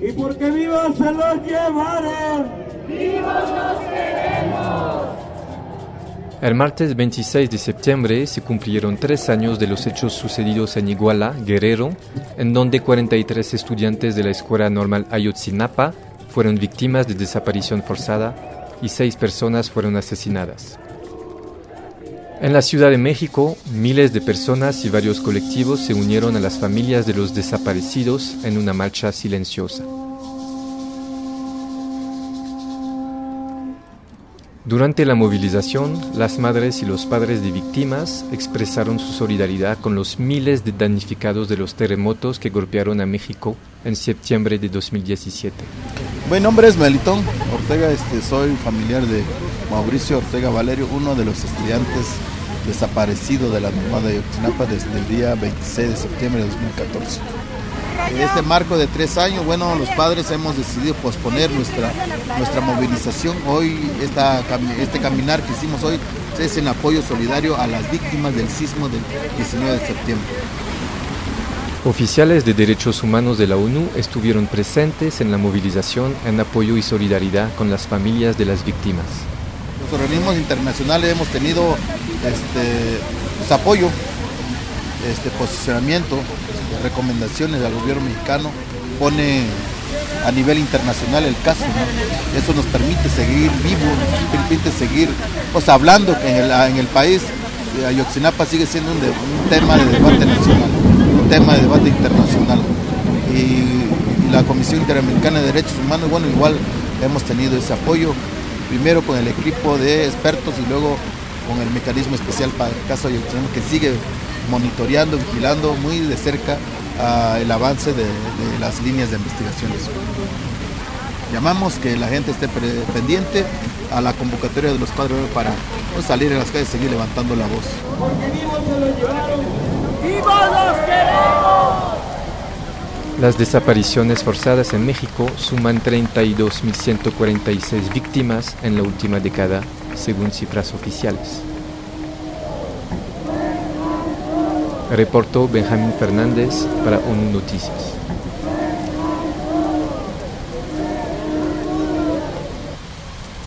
y porque vivos se los llevaron. ¡Vivos los queremos! El martes 26 de septiembre se cumplieron tres años de los hechos sucedidos en Iguala, Guerrero, en donde 43 estudiantes de la Escuela Normal Ayotzinapa fueron víctimas de desaparición forzada y seis personas fueron asesinadas. En la Ciudad de México, miles de personas y varios colectivos se unieron a las familias de los desaparecidos en una marcha silenciosa. Durante la movilización, las madres y los padres de víctimas expresaron su solidaridad con los miles de damnificados de los terremotos que golpearon a México en septiembre de 2017. Mi nombre es Melitón Ortega, este, soy familiar de Mauricio Ortega Valerio, uno de los estudiantes desaparecidos de la Normal de Ayotzinapa desde el día 26 de septiembre de 2014. En este marco de tres años, bueno, los padres hemos decidido posponer nuestra, nuestra movilización. Hoy, este caminar que hicimos hoy es en apoyo solidario a las víctimas del sismo del 19 de septiembre. Oficiales de derechos humanos de la ONU estuvieron presentes en la movilización en apoyo y solidaridad con las familias de las víctimas. Los organismos internacionales hemos tenido este, pues, apoyo, este, posicionamiento, este, recomendaciones al gobierno mexicano, pone a nivel internacional el caso. Eso nos permite seguir vivos, nos permite seguir pues, hablando en el, en el país Ayotzinapa sigue siendo un, tema de debate nacional, tema de debate internacional. Y la Comisión Interamericana de Derechos Humanos, bueno, igual hemos tenido ese apoyo, primero con el equipo de expertos y luego con el mecanismo especial para el caso Ayotzinapa, que sigue monitoreando, vigilando muy de cerca uh, el avance de, de, las líneas de investigaciones. Llamamos que la gente esté pendiente a la convocatoria de los padres para no salir a las calles y seguir levantando la voz. Porque vivos se los llevaron. ¡Vivos los queremos! Las desapariciones forzadas en México suman 32.146 víctimas en la última década, según cifras oficiales. Reportó Benjamín Fernández para ONU Noticias.